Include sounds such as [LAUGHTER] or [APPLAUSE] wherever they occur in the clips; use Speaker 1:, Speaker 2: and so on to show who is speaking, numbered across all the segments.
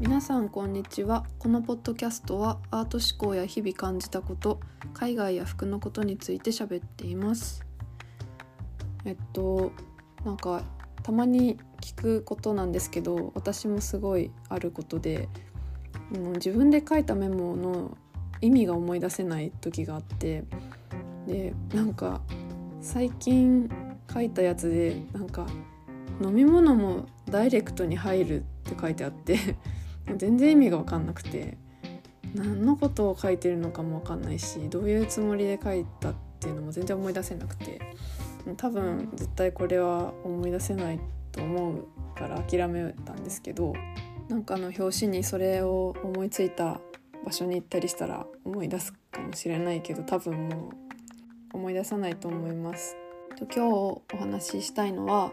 Speaker 1: 皆さんこんにちは。このポッドキャストはアート思考や日々感じたこと海外や服のことについて喋っています。えっとなんかたまに聞くことなんですけど私もすごいあることで自分で書いたメモの意味が思い出せない時があってでなんか最近書いたやつでなんか飲み物もダイレクトに入るって書いてあって全然意味が分かんなくて何のことを書いてるのかも分かんないしどういうつもりで書いたっていうのも全然思い出せなくて多分絶対これは思い出せないと思うから諦めたんですけどなんかの表紙にそれを思いついた場所に行ったりしたら思い出すかもしれないけど多分もう思い出さないと思います。今日お話ししたいのは、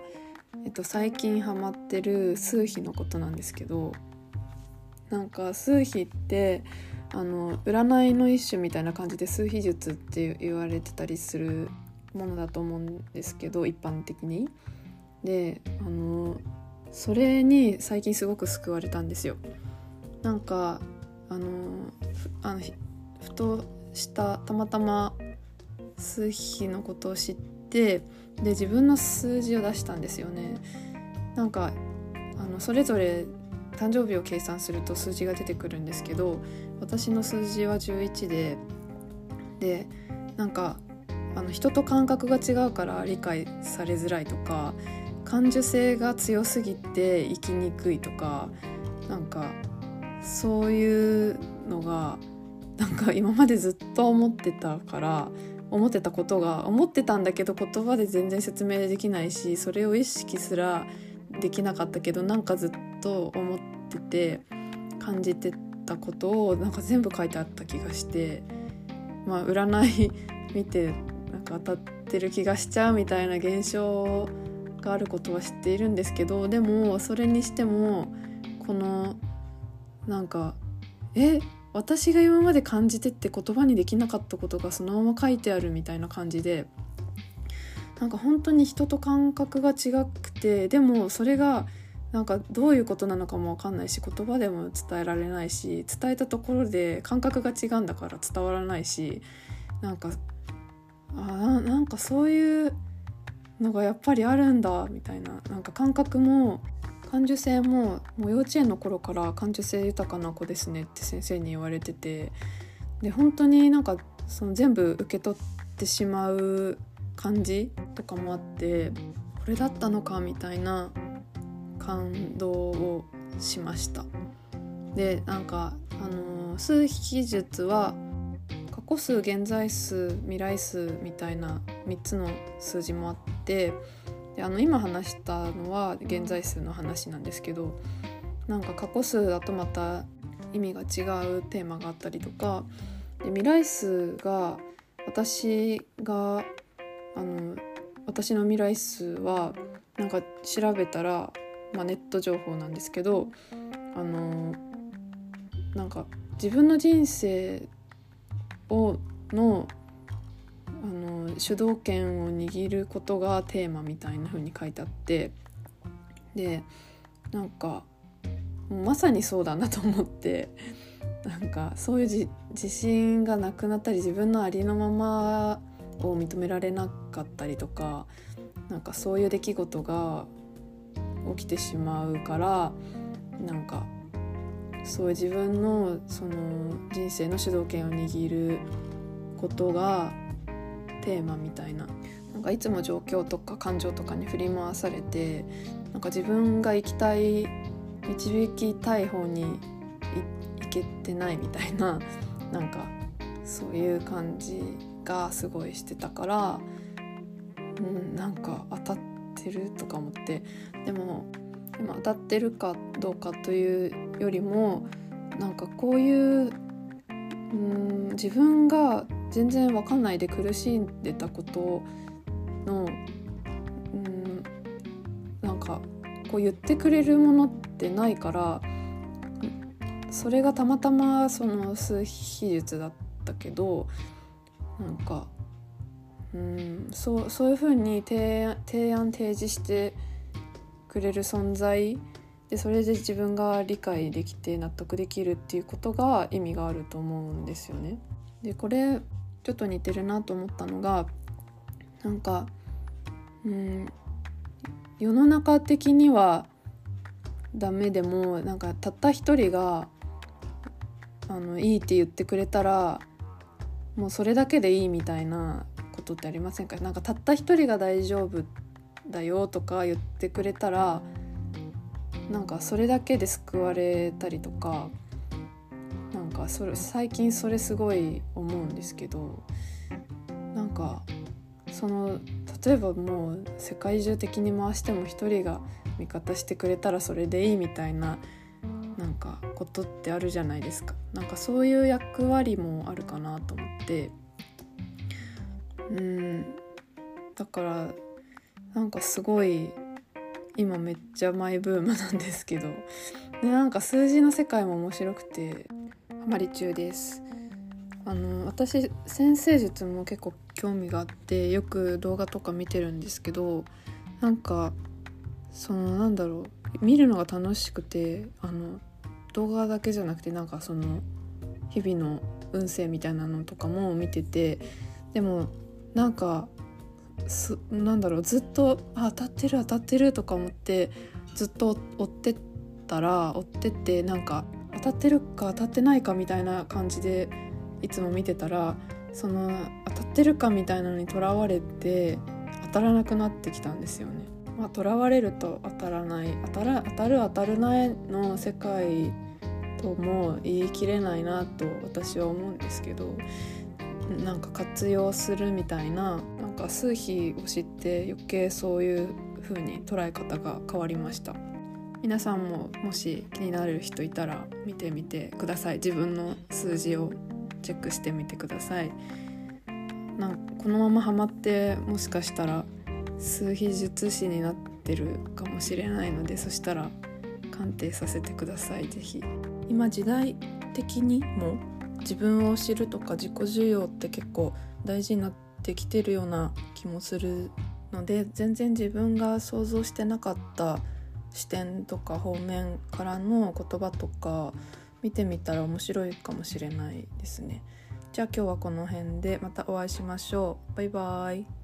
Speaker 1: えっと、最近ハマってる数秘のことなんですけどなんか数秘ってあの占いの一種みたいな感じで数秘術って言われてたりするものだと思うんですけど一般的に。であのそれに最近すごく救われたんですよ。なんかあのあのふとしたたまたま数比のことを知ってで自分の数字を出したんですよね。なんかあのそれぞれ誕生日を計算すると数字が出てくるんですけど私の数字は11ででなんかあの人と感覚が違うから理解されづらいとか感受性が強すぎて生きにくいとかなんかそういうのがなんか今までずっと思ってたから思ってたことが思ってたんだけど言葉で全然説明できないしそれを意識すらできなかったけどなんかずっと思ってて感じてたことをなんか全部書いてあった気がしてまあ占い [LAUGHS] 見てなんか当たってる気がしちゃうみたいな現象があることは知っているんですけどでもそれにしてもこのなんかえ私が今まで感じてって言葉にできなかったことがそのまま書いてあるみたいな感じでなんか本当に人と感覚が違くてでもそれがなんかどういうことなのかも分かんないし言葉でも伝えられないし伝えたところで感覚が違うんだから伝わらないしなんかあなんかそういうのがやっぱりあるんだみたいな。なんか感覚も感受性ももう幼稚園の頃から感受性豊かな子ですねって先生に言われてて。で本当になんかその全部受け取ってしまう感じとかもあってこれだったのかみたいな感動をしました。でなんかあの数秘術は過去数現在数未来数みたいな3つの数字もあってであの今話したのは現在数の話なんですけどなんか過去数だとまた意味が違うテーマがあったりとかで未来数が私があの私の未来数はなんか調べたら、まあ、ネット情報なんですけどあのなんか自分の人生をのあの主導権を握ることがテーマみたいな風に書いてあってでなんかまさにそうだなと思ってなんかそういう自信がなくなったり自分のありのままを認められなかったりとかなんかそういう出来事が起きてしまうからなんかそういう自分のその人生の主導権を握ることがテーマみたいな。なんかいつも状況とか感情とかに振り回されてなんか自分が行きたい導きたい方に行けてないみたいな [LAUGHS] なんかそういう感じがすごいしてたからうんなんか当たってるとか思ってでも今当たってるかどうかというよりもなんかこういううん自分が全然分かんないで苦しんでたことのうんなんかこう言ってくれるものってないからそれがたまたまその数秘術だったけどなんかうんそうそういうふうに提案提案提示してくれる存在でそれで自分が理解できて納得できるっていうことが意味があると思うんですよね。でこれちょっと似てるなと思ったのがなんかうん世の中的にはダメでもなんかたった一人があのいいって言ってくれたらもうそれだけでいいみたいなことってありませんか？なんかたった一人が大丈夫だよとか言ってくれたらなんかそれだけで救われたりとかなんかそれ最近それすごい思うんですけどなんかその例えばもう世界中的に回しても一人が味方してくれたらそれでいいみたいななんかことってあるじゃないですか。なんかそういう役割もあるかなと思って。うん。だからなんかすごい今めっちゃマイブームなんですけど。でなんか数字の世界も面白くてハマり中です。あの私先生術も結構興味があってよく動画とか見てるんですけどなんかそのなんだろう見るのが楽しくてあの動画だけじゃなくてなんかその日々の運勢みたいなのとかも見ててでもなんかすなんだろうずっとあ当たってる当たってるとか思ってずっと追ってったら追ってってなんか当たってるか当たってないかみたいな感じでいつも見てたらその当たってるかみたいなのにとらわれて当たらなくなってきたんですよね。まあ、とらわれると当たらない当たら当たる当たるないの世界とも言い切れないなと私は思うんですけどなんか活用するみたいななんか数比を知って余計そういう風に捉え方が変わりました。皆さんももし気になる人いたら見てみてください。自分の数字をチェックしてみてください。なんこのままハマってもしかしたら数比術師になってるかもしれないのでそしたら鑑定させてください。是非今時代的にも自分を知るとか自己需要って結構大事になってきてるような気もするので全然自分が想像してなかった視点とか方面からの言葉とか見てみたら面白いかもしれないですね。じゃあ今日はこの辺でまたお会いしましょう。バイバーイ。